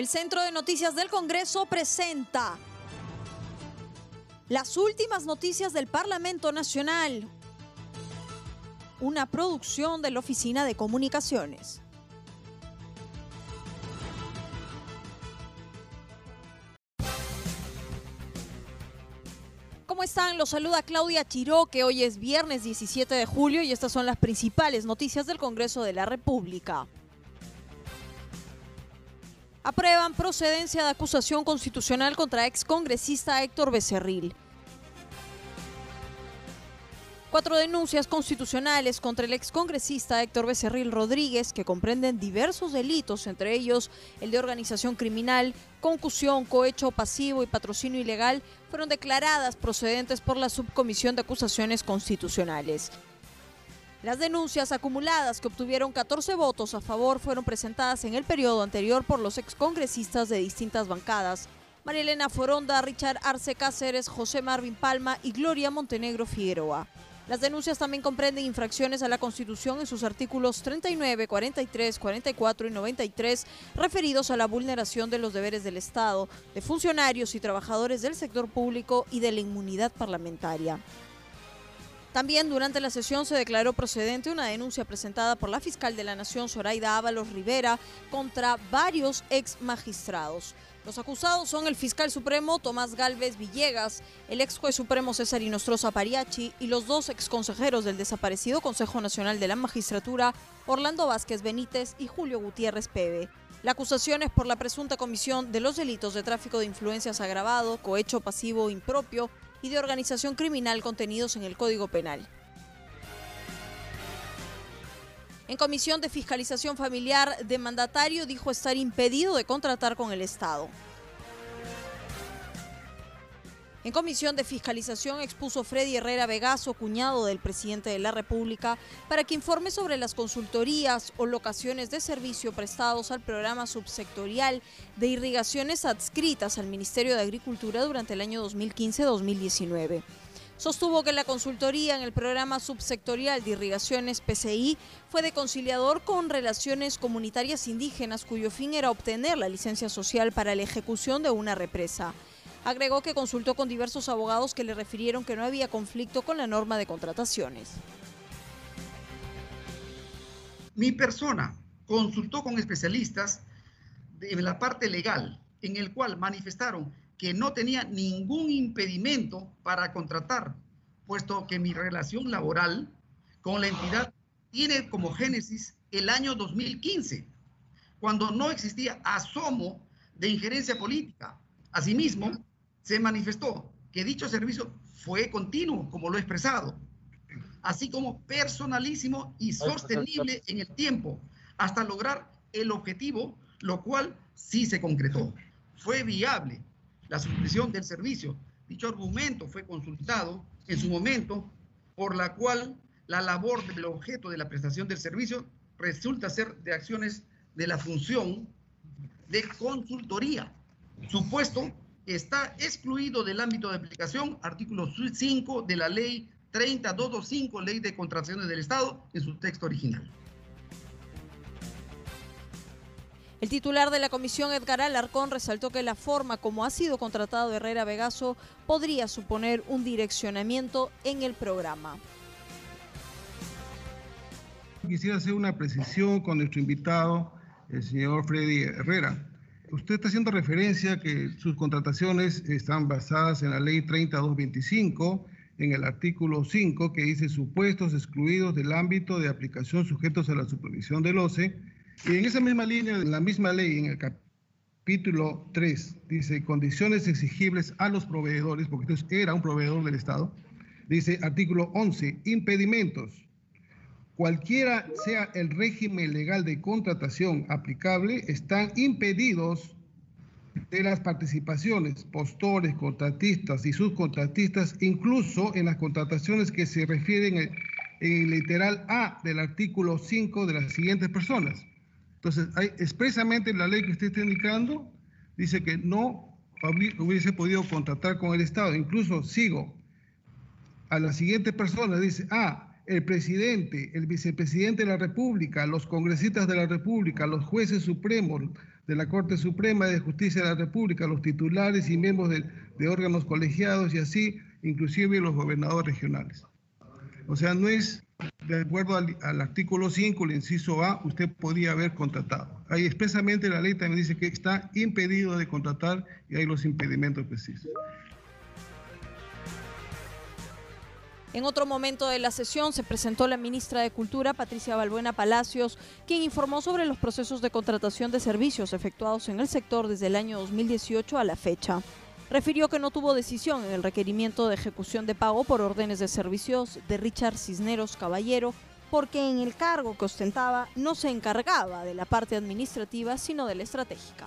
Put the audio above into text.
El Centro de Noticias del Congreso presenta las últimas noticias del Parlamento Nacional, una producción de la Oficina de Comunicaciones. ¿Cómo están? Los saluda Claudia Chiró, que hoy es viernes 17 de julio y estas son las principales noticias del Congreso de la República. Aprueban procedencia de acusación constitucional contra excongresista Héctor Becerril. Cuatro denuncias constitucionales contra el excongresista Héctor Becerril Rodríguez, que comprenden diversos delitos, entre ellos el de organización criminal, concusión, cohecho pasivo y patrocinio ilegal, fueron declaradas procedentes por la Subcomisión de Acusaciones Constitucionales. Las denuncias acumuladas que obtuvieron 14 votos a favor fueron presentadas en el periodo anterior por los excongresistas de distintas bancadas. María Elena Foronda, Richard Arce Cáceres, José Marvin Palma y Gloria Montenegro Figueroa. Las denuncias también comprenden infracciones a la Constitución en sus artículos 39, 43, 44 y 93 referidos a la vulneración de los deberes del Estado, de funcionarios y trabajadores del sector público y de la inmunidad parlamentaria. También durante la sesión se declaró procedente una denuncia presentada por la fiscal de la Nación, Zoraida Ábalos Rivera, contra varios ex magistrados. Los acusados son el fiscal supremo Tomás Galvez Villegas, el ex juez supremo César Inostroza Pariachi y los dos ex consejeros del desaparecido Consejo Nacional de la Magistratura, Orlando Vázquez Benítez y Julio Gutiérrez Pebe. La acusación es por la presunta comisión de los delitos de tráfico de influencias agravado, cohecho pasivo impropio y de organización criminal contenidos en el Código Penal. En comisión de fiscalización familiar de mandatario dijo estar impedido de contratar con el Estado. En comisión de fiscalización expuso Freddy Herrera Vegaso, cuñado del presidente de la República, para que informe sobre las consultorías o locaciones de servicio prestados al programa subsectorial de irrigaciones adscritas al Ministerio de Agricultura durante el año 2015-2019. Sostuvo que la consultoría en el programa subsectorial de irrigaciones PCI fue de conciliador con relaciones comunitarias indígenas cuyo fin era obtener la licencia social para la ejecución de una represa. Agregó que consultó con diversos abogados que le refirieron que no había conflicto con la norma de contrataciones. Mi persona consultó con especialistas en la parte legal, en el cual manifestaron que no tenía ningún impedimento para contratar, puesto que mi relación laboral con la entidad tiene como génesis el año 2015, cuando no existía asomo de injerencia política. Asimismo, se manifestó que dicho servicio fue continuo, como lo he expresado, así como personalísimo y sostenible en el tiempo, hasta lograr el objetivo, lo cual sí se concretó. Fue viable la suscripción del servicio. Dicho argumento fue consultado en su momento, por la cual la labor del objeto de la prestación del servicio resulta ser de acciones de la función de consultoría, supuesto está excluido del ámbito de aplicación artículo 5 de la ley 30225, ley de contrataciones del Estado, en su texto original. El titular de la comisión, Edgar Alarcón, resaltó que la forma como ha sido contratado Herrera Vegaso podría suponer un direccionamiento en el programa. Quisiera hacer una precisión con nuestro invitado, el señor Freddy Herrera. Usted está haciendo referencia a que sus contrataciones están basadas en la ley 3225, en el artículo 5, que dice supuestos excluidos del ámbito de aplicación sujetos a la supervisión del OCE. Y en esa misma línea, en la misma ley, en el capítulo 3, dice condiciones exigibles a los proveedores, porque usted era un proveedor del Estado. Dice artículo 11, impedimentos cualquiera sea el régimen legal de contratación aplicable, están impedidos de las participaciones, postores, contratistas y subcontratistas, incluso en las contrataciones que se refieren en el literal A del artículo 5 de las siguientes personas. Entonces, hay, expresamente la ley que usted está indicando dice que no hubiese podido contratar con el Estado. Incluso sigo a la siguiente persona, dice, A, el presidente, el vicepresidente de la República, los congresistas de la República, los jueces supremos de la Corte Suprema de Justicia de la República, los titulares y miembros de, órganos colegiados y así, inclusive los gobernadores regionales. O sea, no es de acuerdo al, al, artículo 5, el inciso A, usted podría haber contratado. Ahí expresamente la ley también dice que está impedido de contratar y hay los impedimentos precisos. En otro momento de la sesión se presentó la ministra de Cultura, Patricia Balbuena Palacios, quien informó sobre los procesos de contratación de servicios efectuados en el sector desde el año 2018 a la fecha. Refirió que no tuvo decisión en el requerimiento de ejecución de pago por órdenes de servicios de Richard Cisneros Caballero, porque en el cargo que ostentaba no se encargaba de la parte administrativa, sino de la estratégica.